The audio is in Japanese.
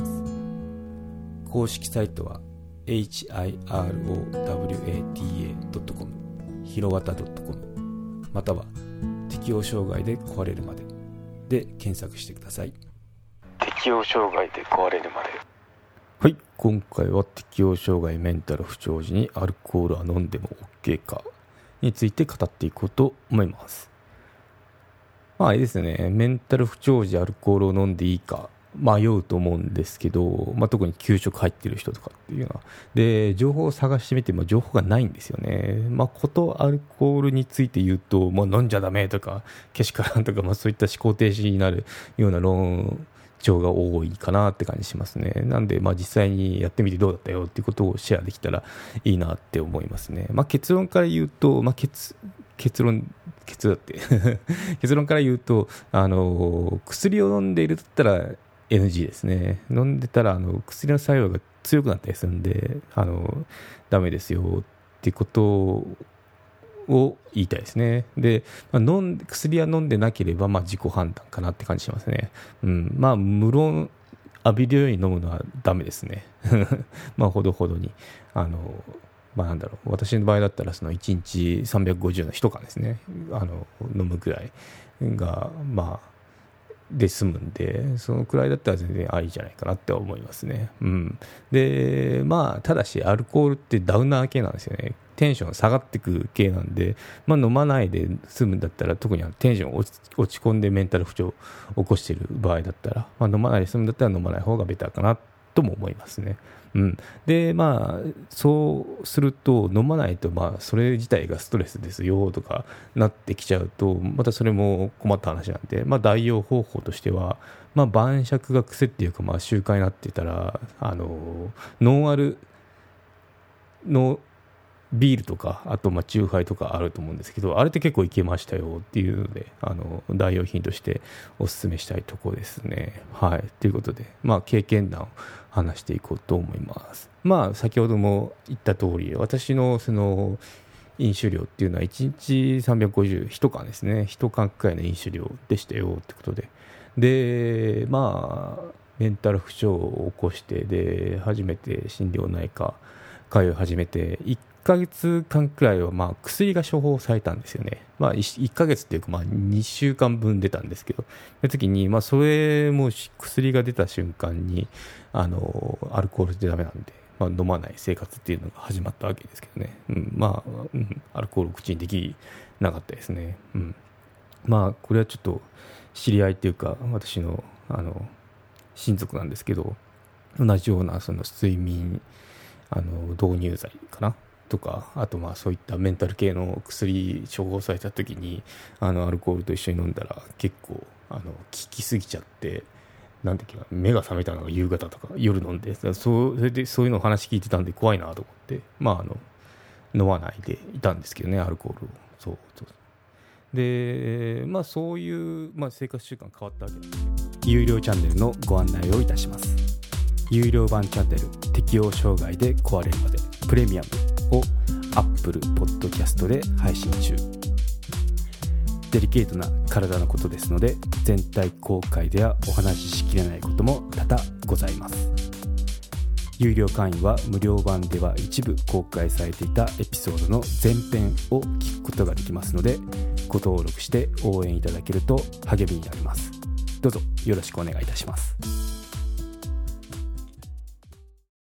す。公式サイトは hirowata.com ひろわた .com または適応障害で壊れるまで。で検索してください。適応障害で壊れるまで。はい。今回は適応障害メンタル不調時にアルコールは飲んでも OK かについて語っていこうと思います。まああれですね。メンタル不調時アルコールを飲んでいいか迷うと思うんですけど、まあ、特に給食入ってる人とかっていうのは。で、情報を探してみても情報がないんですよね。まあ、ことアルコールについて言うと、まあ、飲んじゃダメとか、けしからんとか、まあ、そういった思考停止になるような論調が多いかなって感じしますね。なんで、まあ、実際にやってみてどうだったよっていうことをシェアできたらいいなって思いますね。まあ、結論から言うと、まあ、結結論、結だって 結論から言うと、あの、薬を飲んでいるだったら、NG ですね。飲んでたらあの薬の作用が強くなったりするんで、あのダメですよってことを言いたいですね。で、まあ、飲ん薬は飲んでなければ、まあ、自己判断かなって感じしますね。うん、まあ、無論、浴びるように飲むのはダメですね。まあ、ほどほどに。あの、まあ、なんだろう。私の場合だったら、その1日350の1缶ですね。あの、飲むくらいが、まあ、で済むんで、そのくらいだったら全然ありじゃないかなって思いますね。うん。で、まあ、ただし、アルコールってダウナー系なんですよね。テンション下がってく系なんで、まあ、飲まないで済むんだったら、特にテンション落ち込んでメンタル不調を起こしている場合だったら、まあ、飲まないで済むんだったら飲まない方がベターかなとも思いますね。うん、でまあそうすると飲まないとまあそれ自体がストレスですよとかなってきちゃうとまたそれも困った話なんで、まあ、代用方法としては、まあ、晩酌が癖っていうかまあ習慣になってたらあのノンアルのビールとか、あと、まあ、チューハイとかあると思うんですけど、あれって結構いけましたよっていうので、あの、代用品としてお勧めしたいところですね。はい。ということで、まあ、経験談を話していこうと思います。まあ、先ほども言った通り、私の、その、飲酒量っていうのは1日350、1缶ですね。1缶くらいの飲酒量でしたよってことで。で、まあ、メンタル不調を起こして、で、初めて心療内科通い始めて、1ヶ月間くらいはまあ薬が処方されたんですよね。まあ 1, ヶ月っていうかまあ2週間分出たんですけど、その時にまあそれも薬が出た瞬間に、あの、アルコールってダメなんで、まあ、飲まない生活っていうのが始まったわけですけどね。うん、まあ、うん、アルコールを口にできなかったですね。うん。まあこれはちょっと知り合いっていうか私のあの親族なんですけど、同じようなその睡眠あの導入剤かなとかあとまあそういったメンタル系の薬処方された時にあのアルコールと一緒に飲んだら結構あの効きすぎちゃってなんていうか目が覚めたのが夕方とか夜飲んでそうそれでそういうのを話聞いてたんで怖いなと思ってまああの飲まないでいたんですけどねアルコールを。そうそう。でまあそういう、まあ、生活習慣変わったわけなんですけど有料チャンネルのご案内をいたします。有料版チャンネル適応障害で壊れるまでプレミアム。Apple Podcast で配信中。デリケートな体のことですので全体公開ではお話ししきれないことも多々ございます。有料会員は無料版では一部公開されていたエピソードの前編を聞くことができますのでご登録して応援いただけると励みになります。どうぞよろしくお願いいたします。